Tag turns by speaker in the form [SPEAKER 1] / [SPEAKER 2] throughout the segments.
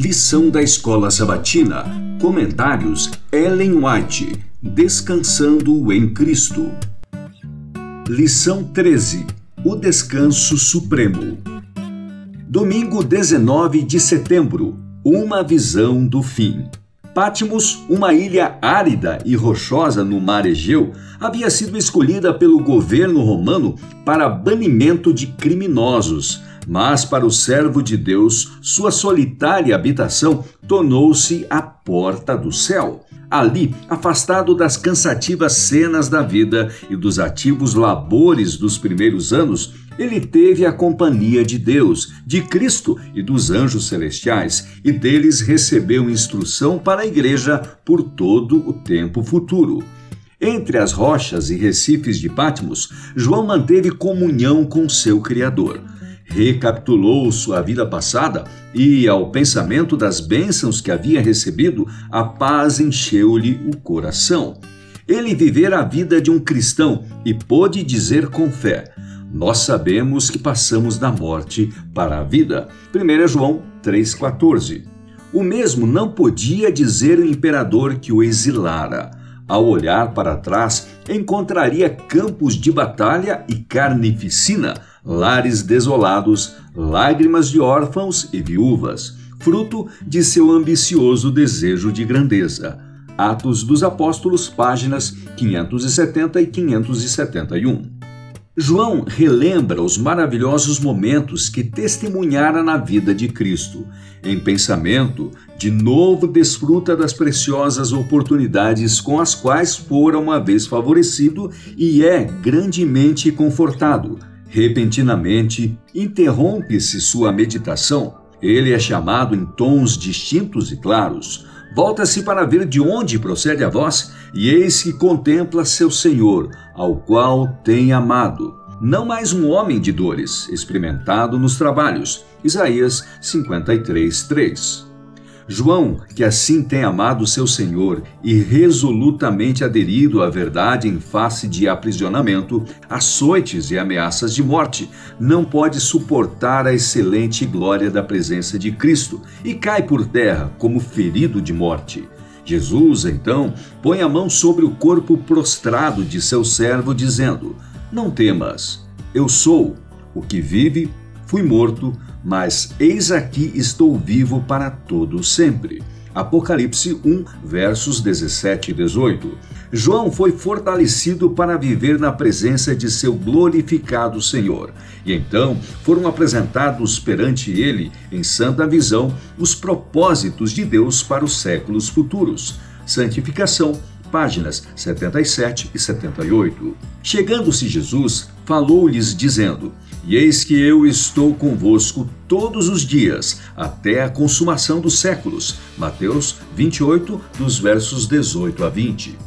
[SPEAKER 1] Lição da Escola Sabatina. Comentários Ellen White. Descansando em Cristo. Lição 13. O Descanso Supremo. Domingo 19 de setembro. Uma visão do fim. Patmos, uma ilha árida e rochosa no mar Egeu, havia sido escolhida pelo governo romano para banimento de criminosos mas para o servo de Deus, sua solitária habitação tornou-se a porta do céu. Ali, afastado das cansativas cenas da vida e dos ativos labores dos primeiros anos, ele teve a companhia de Deus, de Cristo e dos anjos celestiais, e deles recebeu instrução para a igreja por todo o tempo futuro. Entre as rochas e recifes de Patmos, João manteve comunhão com seu Criador recapitulou sua vida passada e, ao pensamento das bênçãos que havia recebido, a paz encheu-lhe o coração. Ele vivera a vida de um cristão e pôde dizer com fé: Nós sabemos que passamos da morte para a vida. 1 João 3,14. O mesmo não podia dizer o imperador que o exilara. Ao olhar para trás, encontraria campos de batalha e carnificina, lares desolados, lágrimas de órfãos e viúvas, fruto de seu ambicioso desejo de grandeza. Atos dos Apóstolos, páginas 570 e 571. João relembra os maravilhosos momentos que testemunhara na vida de Cristo. Em pensamento, de novo desfruta das preciosas oportunidades com as quais fora uma vez favorecido e é grandemente confortado. Repentinamente, interrompe-se sua meditação. Ele é chamado em tons distintos e claros. Volta-se para ver de onde procede a voz, e eis que contempla seu Senhor, ao qual tem amado. Não mais um homem de dores, experimentado nos trabalhos. Isaías 53, 3. João, que assim tem amado seu Senhor e resolutamente aderido à verdade em face de aprisionamento, açoites e ameaças de morte, não pode suportar a excelente glória da presença de Cristo e cai por terra como ferido de morte. Jesus, então, põe a mão sobre o corpo prostrado de seu servo, dizendo: Não temas, eu sou o que vive, fui morto, mas eis aqui estou vivo para todo sempre. Apocalipse 1, versos 17 e 18. João foi fortalecido para viver na presença de seu glorificado Senhor. E então foram apresentados perante ele, em santa visão, os propósitos de Deus para os séculos futuros. Santificação, páginas 77 e 78. Chegando-se Jesus, falou-lhes, dizendo: E eis que eu estou convosco todos os dias, até a consumação dos séculos. Mateus 28, dos versos 18 a 20.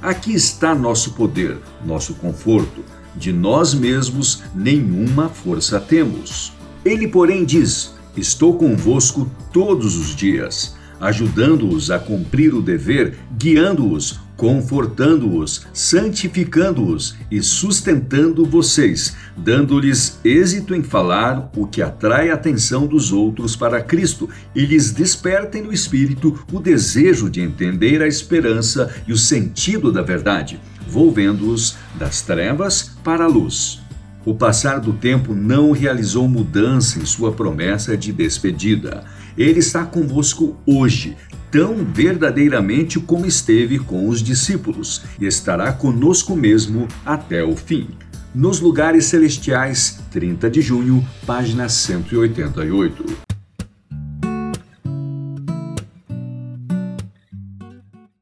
[SPEAKER 1] Aqui está nosso poder, nosso conforto. De nós mesmos nenhuma força temos. Ele, porém, diz: Estou convosco todos os dias ajudando-os a cumprir o dever, guiando-os, confortando-os, santificando-os e sustentando vocês, dando-lhes êxito em falar o que atrai a atenção dos outros para Cristo e lhes despertem no espírito o desejo de entender a esperança e o sentido da verdade, volvendo-os das trevas para a luz. O passar do tempo não realizou mudança em sua promessa de despedida. Ele está convosco hoje, tão verdadeiramente como esteve com os discípulos, e estará conosco mesmo até o fim. Nos Lugares Celestiais, 30 de junho, página 188.